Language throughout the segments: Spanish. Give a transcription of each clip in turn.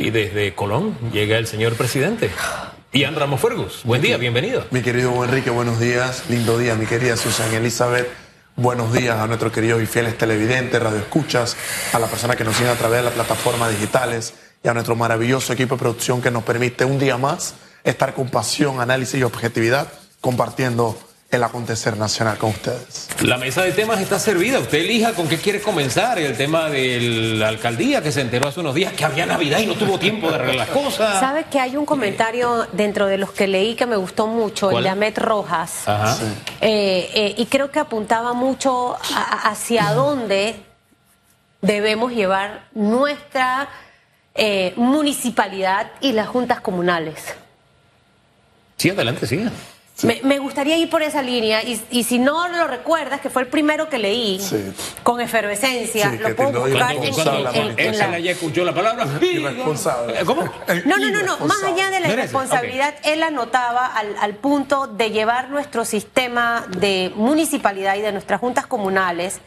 Y desde Colón llega el señor presidente. Ian Ramos Fergus, buen día, bienvenido. Mi querido Enrique, buenos días. Lindo día, mi querida Susan Elizabeth. Buenos días a nuestros queridos y fieles televidentes, radioescuchas, a la persona que nos sigue a través de las plataformas digitales y a nuestro maravilloso equipo de producción que nos permite un día más estar con pasión, análisis y objetividad compartiendo el acontecer nacional con ustedes. La mesa de temas está servida. Usted elija con qué quiere comenzar. El tema de la alcaldía que se enteró hace unos días que había Navidad y no tuvo tiempo de arreglar las cosas. ¿Sabe que hay un comentario dentro de los que leí que me gustó mucho, el de Ahmed Rojas? Ajá. Eh, eh, y creo que apuntaba mucho hacia dónde debemos llevar nuestra eh, municipalidad y las juntas comunales. Sí, adelante, siga. Me, gustaría ir por esa línea y, si no lo recuerdas, que fue el primero que leí con efervescencia, lo puedo buscar en, en, la... ya escuchó la palabra irresponsable. ¿Cómo? No, no, no, no. Más allá de la irresponsabilidad, él anotaba al, al punto de llevar nuestro sistema de municipalidad y de nuestras juntas comunales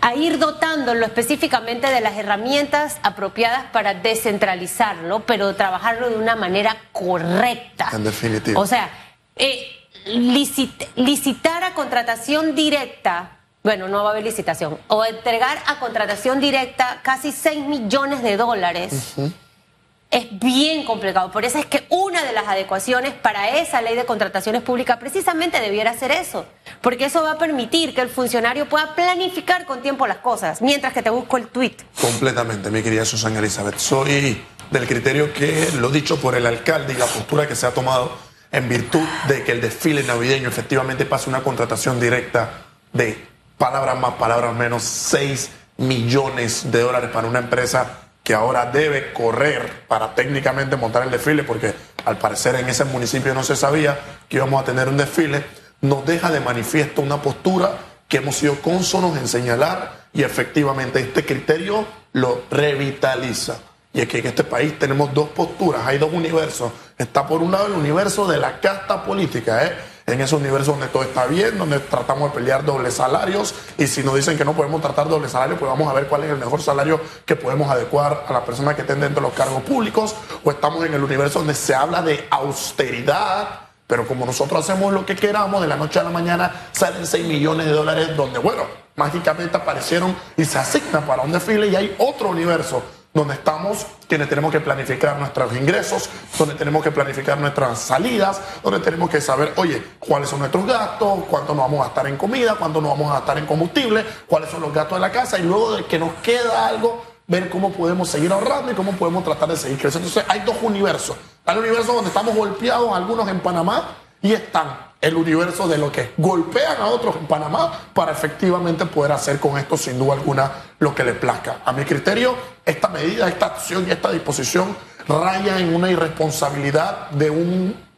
a ir dotándolo específicamente de las herramientas apropiadas para descentralizarlo, pero trabajarlo de una manera correcta. En definitiva. O sea, eh, licitar a contratación directa, bueno, no va a haber licitación, o entregar a contratación directa casi 6 millones de dólares. Es bien complicado. Por eso es que una de las adecuaciones para esa ley de contrataciones públicas precisamente debiera ser eso. Porque eso va a permitir que el funcionario pueda planificar con tiempo las cosas, mientras que te busco el tweet. Completamente, mi querida Susana Elizabeth. Soy del criterio que lo dicho por el alcalde y la postura que se ha tomado en virtud de que el desfile navideño efectivamente pase una contratación directa de palabras más, palabras menos, 6 millones de dólares para una empresa que ahora debe correr para técnicamente montar el desfile, porque al parecer en ese municipio no se sabía que íbamos a tener un desfile, nos deja de manifiesto una postura que hemos sido cónsonos en señalar y efectivamente este criterio lo revitaliza. Y es que en este país tenemos dos posturas, hay dos universos. Está por un lado el universo de la casta política, ¿eh? en ese universo donde todo está bien, donde tratamos de pelear dobles salarios y si nos dicen que no podemos tratar doble salario, pues vamos a ver cuál es el mejor salario que podemos adecuar a las personas que estén dentro de los cargos públicos o estamos en el universo donde se habla de austeridad. Pero como nosotros hacemos lo que queramos, de la noche a la mañana salen 6 millones de dólares donde, bueno, mágicamente aparecieron y se asignan para un desfile y hay otro universo donde estamos quienes tenemos que planificar nuestros ingresos, donde tenemos que planificar nuestras salidas, donde tenemos que saber, oye, cuáles son nuestros gastos, cuánto nos vamos a gastar en comida, cuánto nos vamos a gastar en combustible, cuáles son los gastos de la casa y luego de que nos queda algo, ver cómo podemos seguir ahorrando y cómo podemos tratar de seguir creciendo. Entonces hay dos universos. Hay un universo donde estamos golpeados, algunos en Panamá, y están el universo de lo que golpean a otros en Panamá para efectivamente poder hacer con esto sin duda alguna lo que les plazca. A mi criterio, esta medida, esta acción y esta disposición raya en una irresponsabilidad de un,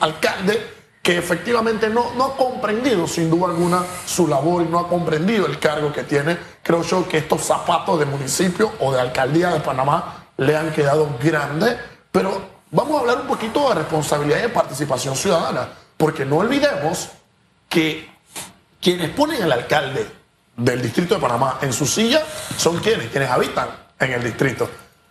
alcalde que efectivamente no, no ha comprendido sin duda alguna su labor y no ha comprendido el cargo que tiene. Creo yo que estos zapatos de municipio o de alcaldía de Panamá le han quedado grandes, pero vamos a hablar un poquito de responsabilidad y de participación ciudadana. Porque no olvidemos que quienes ponen al alcalde del distrito de Panamá en su silla son quienes, quienes habitan en el distrito.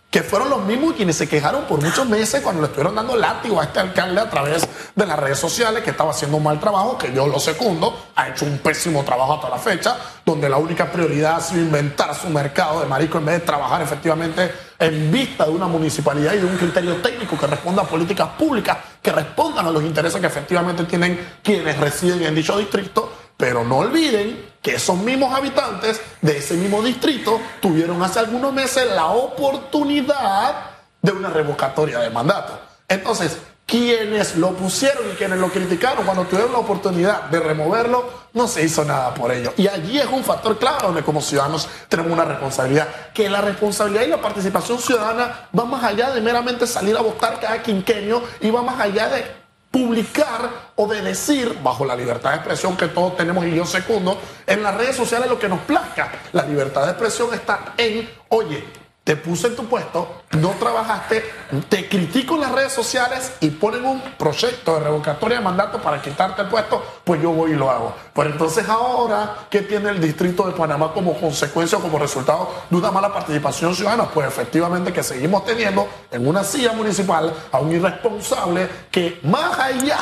Que fueron los mismos quienes se quejaron por muchos meses cuando le estuvieron dando látigo a este alcalde a través de las redes sociales, que estaba haciendo un mal trabajo, que yo lo secundo, ha hecho un pésimo trabajo hasta la fecha, donde la única prioridad ha sido inventar su mercado de marisco en vez de trabajar efectivamente en vista de una municipalidad y de un criterio técnico que responda a políticas públicas que respondan a los intereses que efectivamente tienen quienes residen en dicho distrito, pero no olviden que esos mismos habitantes de ese mismo distrito tuvieron hace algunos meses la oportunidad de una revocatoria de mandato. Entonces, quienes lo pusieron y quienes lo criticaron cuando tuvieron la oportunidad de removerlo, no se hizo nada por ello. Y allí es un factor clave donde como ciudadanos tenemos una responsabilidad, que la responsabilidad y la participación ciudadana va más allá de meramente salir a votar cada quinquenio y va más allá de publicar o de decir, bajo la libertad de expresión que todos tenemos y yo secundo, en las redes sociales lo que nos plazca. La libertad de expresión está en, oye, te puse en tu puesto, no trabajaste, te critico en las redes sociales y ponen un proyecto de revocatoria de mandato para quitarte el puesto, pues yo voy y lo hago. Pero entonces ahora, ¿qué tiene el distrito de Panamá como consecuencia o como resultado de una mala participación ciudadana? Pues efectivamente que seguimos teniendo en una silla municipal a un irresponsable que más allá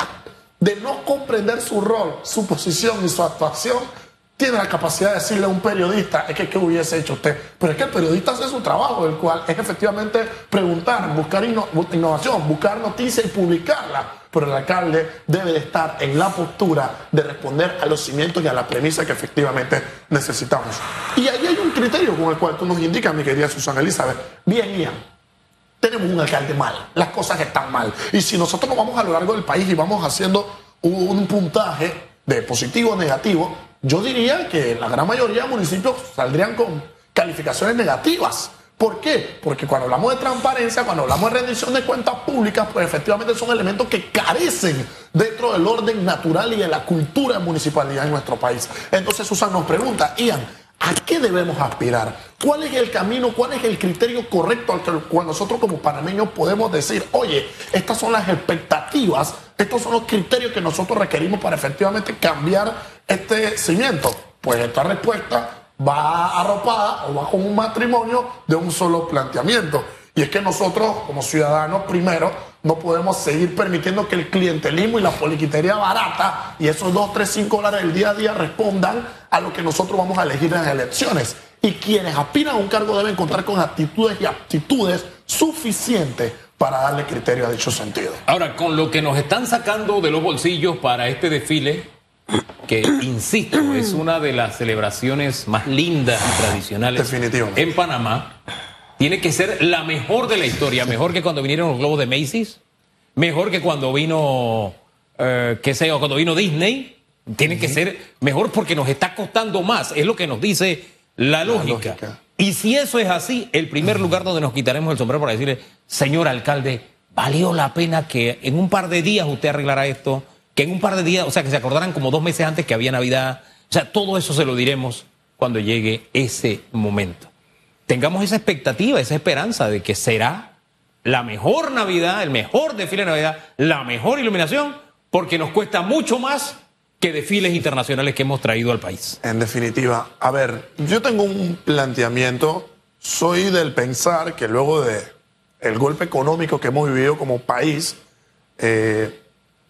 de no comprender su rol, su posición y su actuación, tiene la capacidad de decirle a un periodista, es que ¿qué hubiese hecho usted? Pero es que el periodista hace su trabajo, el cual es efectivamente preguntar, buscar innovación, buscar noticias y publicarla. Pero el alcalde debe de estar en la postura de responder a los cimientos y a la premisa que efectivamente necesitamos. Y ahí hay un criterio con el cual tú nos indicas, mi querida Susana Elizabeth. Bien, Ian, tenemos un alcalde mal, las cosas están mal. Y si nosotros nos vamos a lo largo del país y vamos haciendo un puntaje de positivo o negativo, yo diría que la gran mayoría de municipios saldrían con calificaciones negativas. ¿Por qué? Porque cuando hablamos de transparencia, cuando hablamos de rendición de cuentas públicas, pues efectivamente son elementos que carecen dentro del orden natural y de la cultura de municipalidad en nuestro país. Entonces Susan nos pregunta, Ian, ¿A qué debemos aspirar? ¿Cuál es el camino, cuál es el criterio correcto al cual nosotros como panameños podemos decir, oye, estas son las expectativas, estos son los criterios que nosotros requerimos para efectivamente cambiar este cimiento? Pues esta respuesta va arropada o va con un matrimonio de un solo planteamiento. Y es que nosotros, como ciudadanos, primero, no podemos seguir permitiendo que el clientelismo y la poliquitería barata y esos 2, 3, 5 dólares del día a día respondan a lo que nosotros vamos a elegir en las elecciones. Y quienes aspiran a un cargo deben contar con actitudes y aptitudes suficientes para darle criterio a dicho sentido. Ahora, con lo que nos están sacando de los bolsillos para este desfile, que, insisto, es una de las celebraciones más lindas y tradicionales en Panamá, tiene que ser la mejor de la historia, mejor que cuando vinieron los globos de Macy's, mejor que cuando vino, eh, qué sé yo, cuando vino Disney, tiene que ser mejor porque nos está costando más, es lo que nos dice la lógica. Y si eso es así, el primer lugar donde nos quitaremos el sombrero para decirle, señor alcalde, valió la pena que en un par de días usted arreglara esto, que en un par de días, o sea, que se acordaran como dos meses antes que había Navidad, o sea, todo eso se lo diremos cuando llegue ese momento. Tengamos esa expectativa, esa esperanza de que será la mejor Navidad, el mejor desfile de Navidad, la mejor iluminación, porque nos cuesta mucho más que desfiles internacionales que hemos traído al país. En definitiva, a ver, yo tengo un planteamiento, soy del pensar que luego de el golpe económico que hemos vivido como país, eh,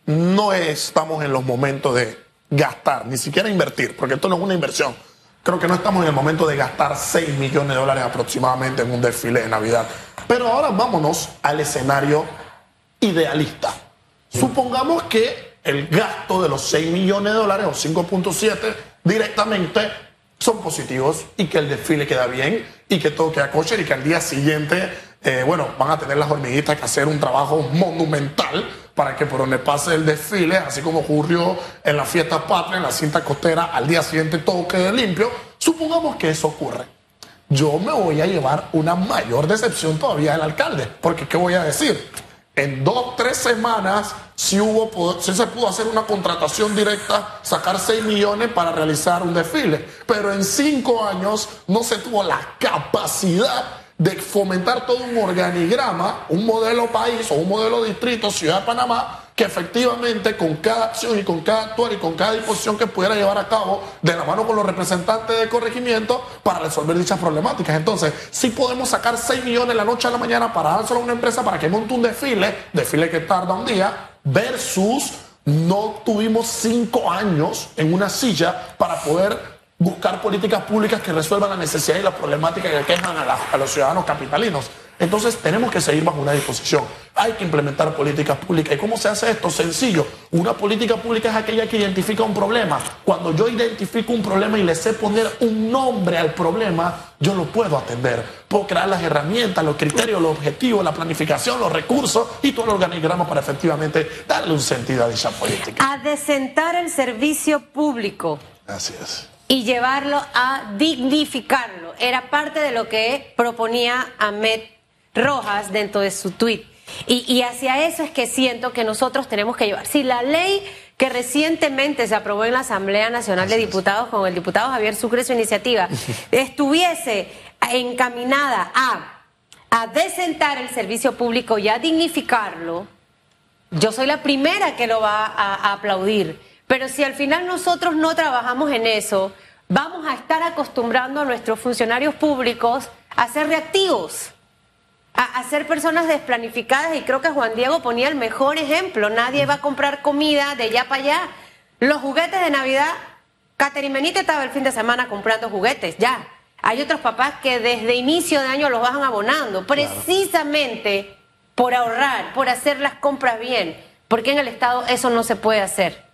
no estamos en los momentos de gastar, ni siquiera invertir, porque esto no es una inversión Creo que no estamos en el momento de gastar 6 millones de dólares aproximadamente en un desfile de Navidad. Pero ahora vámonos al escenario idealista. Supongamos que el gasto de los 6 millones de dólares o 5.7 directamente son positivos y que el desfile queda bien y que todo queda kosher y que al día siguiente, eh, bueno, van a tener las hormiguitas que hacer un trabajo monumental para que por donde pase el desfile, así como ocurrió en la fiesta patria, en la cinta costera, al día siguiente todo quede limpio. Supongamos que eso ocurre. Yo me voy a llevar una mayor decepción todavía del alcalde, porque ¿qué voy a decir? En dos, tres semanas, si, hubo, si se pudo hacer una contratación directa, sacar 6 millones para realizar un desfile. Pero en cinco años no se tuvo la capacidad de fomentar todo un organigrama, un modelo país o un modelo distrito, Ciudad de Panamá, que efectivamente con cada acción y con cada actuar y con cada disposición que pudiera llevar a cabo de la mano con los representantes de corregimiento para resolver dichas problemáticas. Entonces, si podemos sacar 6 millones la noche a la mañana para dárselo a una empresa para que monte un desfile, desfile que tarda un día, versus no tuvimos cinco años en una silla para poder buscar políticas públicas que resuelvan la necesidad y la problemática que quejan a, los ciudadanos capitalinos. Entonces tenemos que seguir bajo una disposición. Hay que implementar políticas públicas. ¿Y cómo se hace esto? Sencillo. Una política pública es aquella que identifica un problema. Cuando yo identifico un problema y le sé poner un nombre al problema, yo lo puedo atender. Puedo crear las herramientas, los criterios, los objetivos, la planificación, los recursos y todo el organigrama para efectivamente darle un sentido a dicha política. A desentar el servicio público. Gracias y llevarlo a dignificarlo. Era parte de lo que proponía Ahmed Rojas dentro de su tuit. Y, hacia eso es que siento que nosotros tenemos que llevar. Si la ley que recientemente se aprobó en la Asamblea Nacional de Diputados con el diputado Javier Sucre su iniciativa estuviese encaminada a a desentar el servicio público y a dignificarlo, yo soy la primera que lo va a, aplaudir. Pero si al final nosotros no trabajamos en eso, vamos a estar acostumbrando a nuestros funcionarios públicos a ser reactivos, a, ser personas desplanificadas y creo que Juan Diego ponía el mejor ejemplo. Nadie va a comprar comida de allá para allá. Los juguetes de Navidad, Caterine Benítez estaba el fin de semana comprando juguetes, ya. Hay otros papás que desde inicio de año los van abonando, precisamente por ahorrar, por hacer las compras bien, porque en el Estado eso no se puede hacer.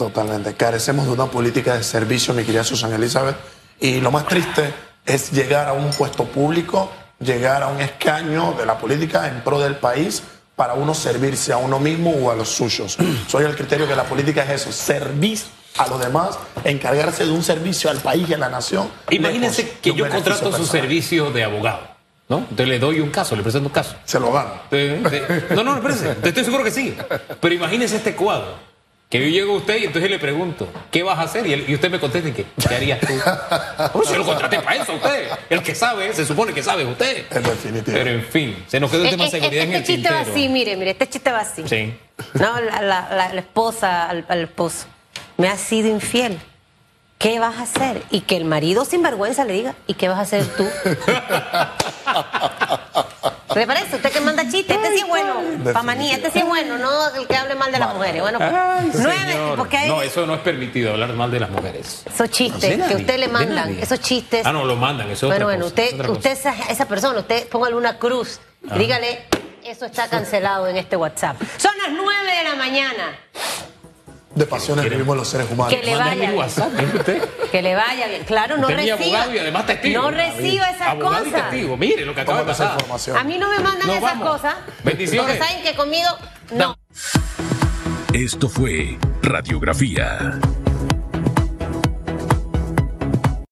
Totalmente. Carecemos de una política de servicio, mi querida Susana Elizabeth, y lo más triste es llegar a un puesto público, llegar a un escaño de la política en pro del país para uno servirse a uno mismo o a los suyos. Soy el criterio que la política es eso, servir a los demás, encargarse de un servicio al país y a la nación. Imagínense que yo contrato su servicio de abogado. ¿No? Entonces le doy un caso, le presento un caso. Se lo gano. no, no, espérese. Estoy seguro que sí. Pero imagínese este cuadro. Que yo llego a usted y entonces le pregunto, ¿qué vas a hacer? Y, usted me contesta, ¿qué, ¿qué harías tú? Pues yo lo contraté para eso, usted. El que sabe, se supone que sabe usted. En definitiva. Pero en fin, se nos quedó el tema de eh, seguridad este en el chiste va así, mire, mire, este chiste va así. Sí. No, la, la, la esposa al, al esposo. Me has sido infiel. ¿qué vas a hacer? Y que el marido sin vergüenza le diga, ¿y qué vas a hacer tú? ¿Le parece? Usted que manda chistes, este sí es bueno, pamanía, este sí es bueno, no el que hable mal de las mujeres. Bueno, pues, nueve, porque hay... No, eso no es permitido, hablar mal de las mujeres. Esos chistes que usted le mandan, esos chistes. Ah, no, lo mandan, eso es Bueno, bueno, usted, usted esa, esa, persona, usted póngale una cruz, ah. dígale, eso está cancelado en este WhatsApp. Son las nueve de la mañana de pasiones vivimos los seres humanos. Que le vaya WhatsApp, usted? Que le vaya bien. Claro, no reciba. abogado y además testigo. No reciba esas abogado cosas. Y testigo. Mire lo que acaba de pasar. A mí no me mandan esas cosas. Bendiciones. Porque saben que conmigo no. Esto fue Radiografía